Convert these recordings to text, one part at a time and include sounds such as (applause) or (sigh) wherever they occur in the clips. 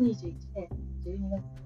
21年12月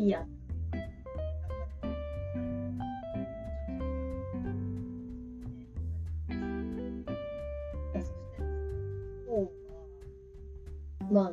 いいや。まあ、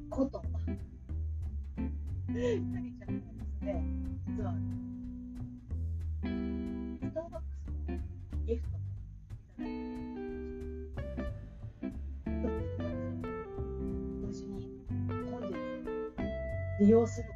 こと。りちゃんですね実はスターバックスのギフトもいただいてうに本日利用する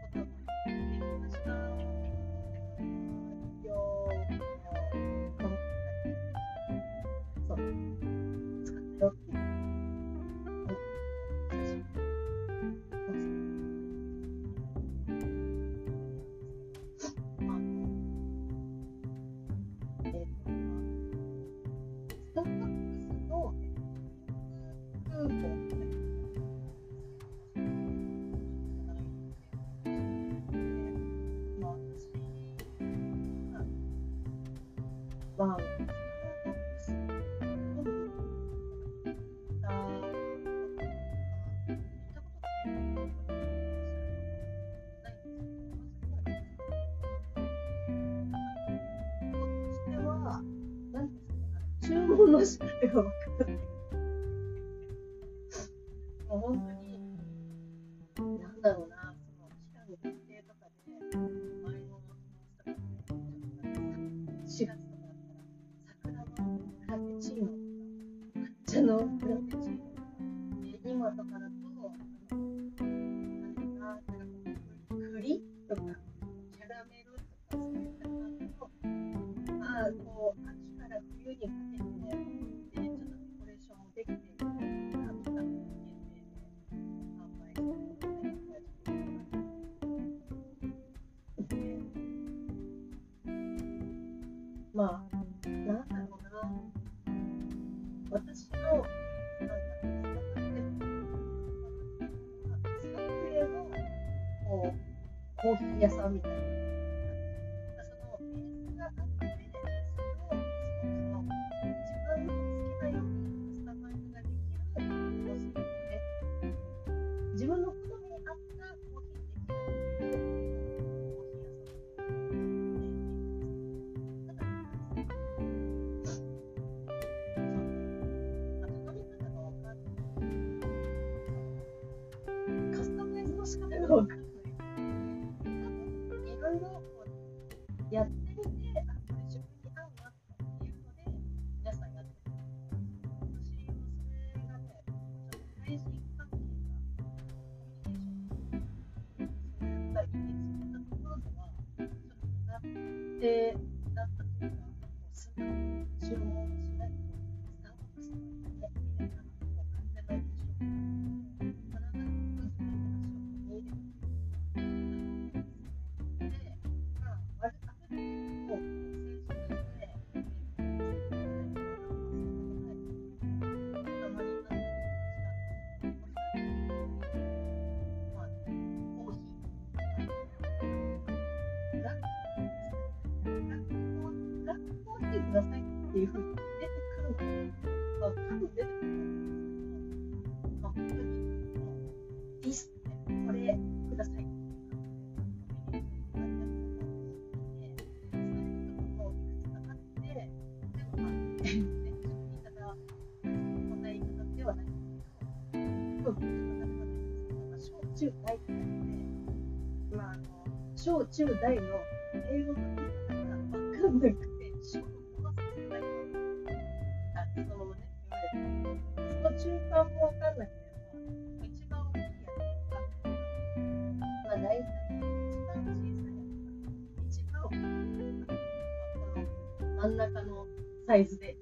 まあ、文の仕方が分か look. ていうふうに出てくるのが多分出てくるのが本当にいいっすこれください中大ってまあ、あの小中大の英語の言い方が分かんなく真ん中のサイズで。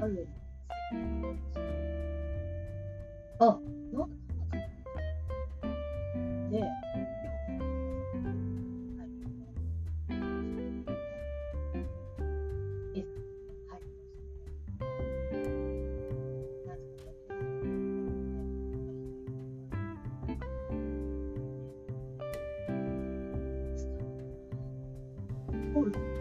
あるあ、なんか、ね、で、thank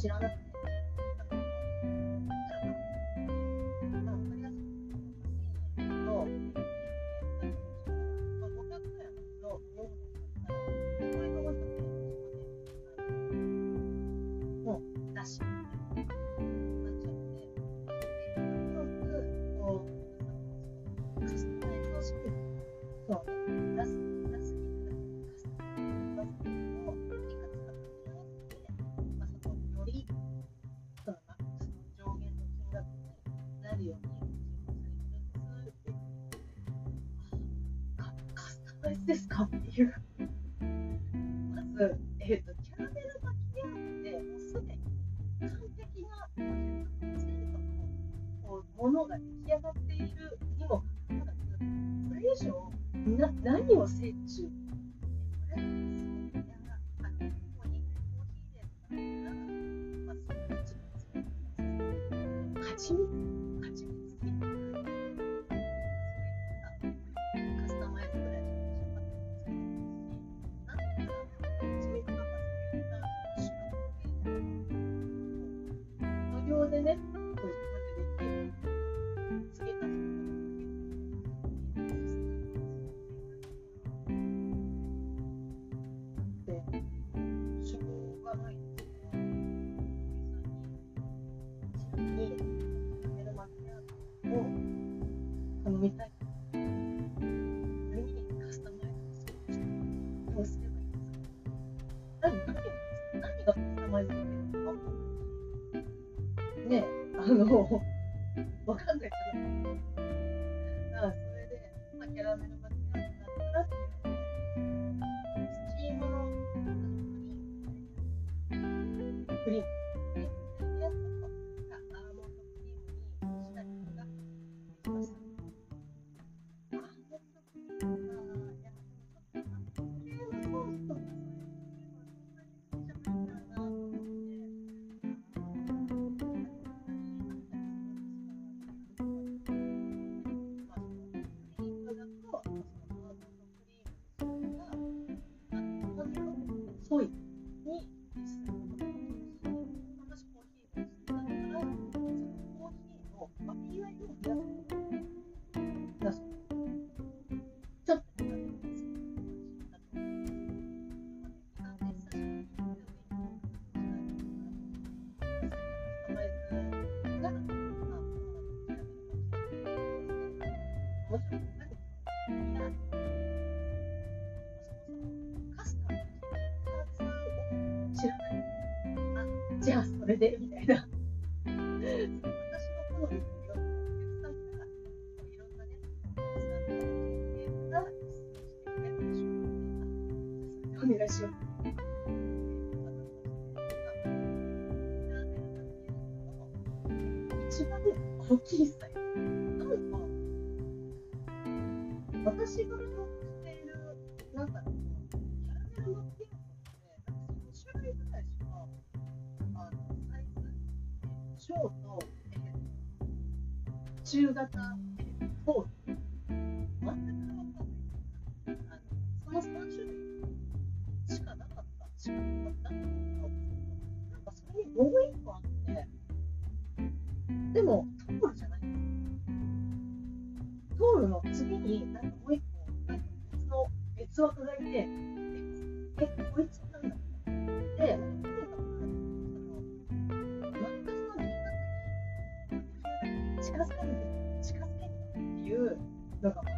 知らなく。んですかっていう。まず、えっ、ー、と、キャラメルマキアートでもうすでに完璧なのこものが出来上がっているにもかかわらず、これ以上な何を折衷ぽい。れでみたいな。私の好みにお客さんがいろんなね、お客さんが質問してくれでしょう、ね。お願いし。一番、大きいサイズ。が中型と真ん中が分かんないあのその3種類しかなかったしかなかったなんかそれにもう1個あってでもタオルじゃないタオルの次になんかもう1個なんか別の別枠がいてえこいつなんだで近づかない No.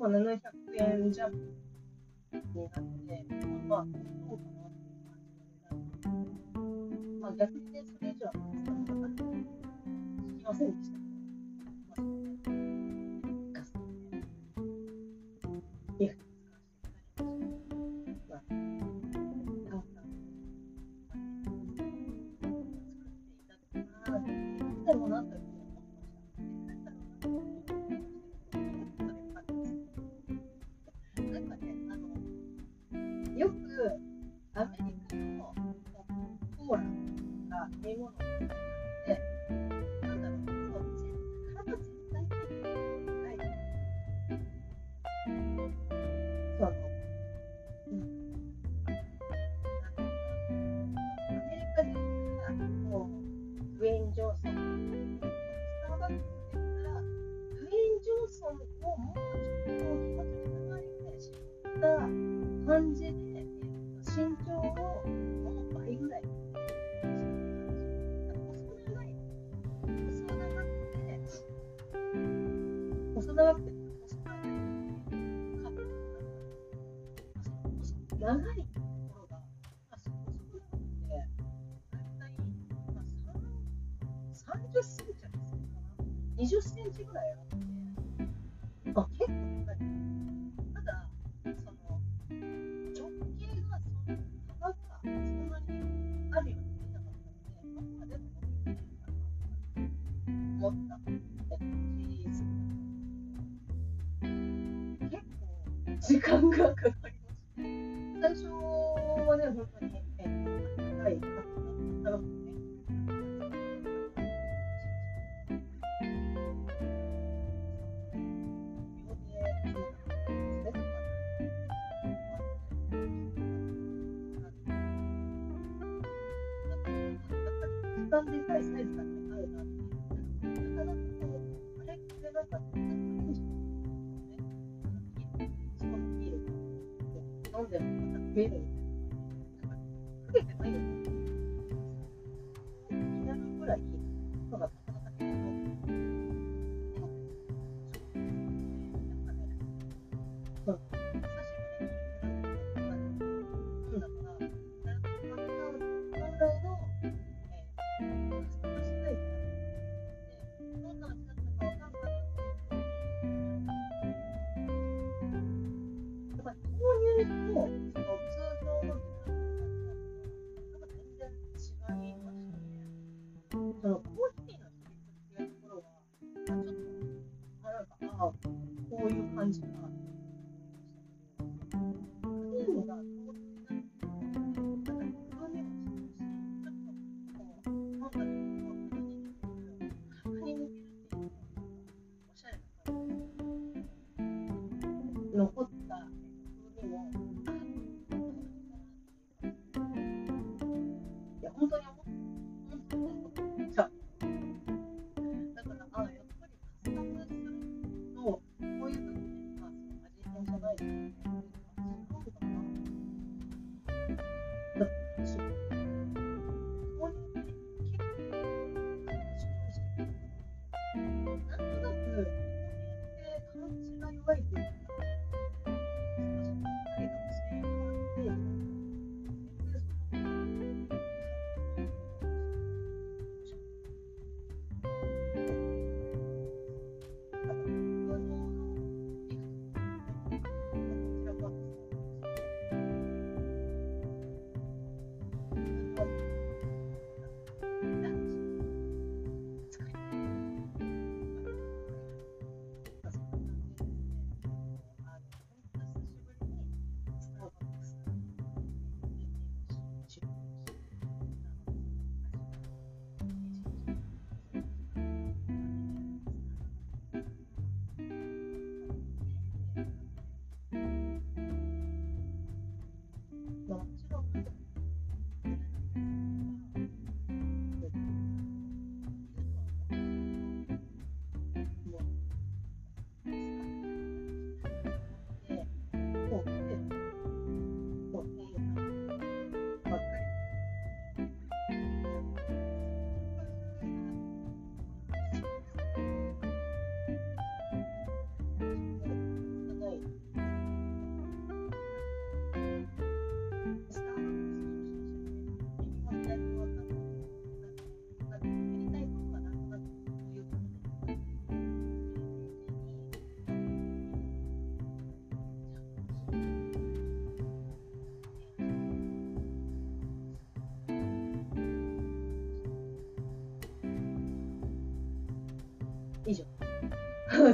まあ、700円弱になって、まあ、どうかなっていう感じだった段で、まあ、逆に、それ以上は使わなかったので、ませんでした。30 20センチぐらいある Really?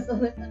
sana. (laughs)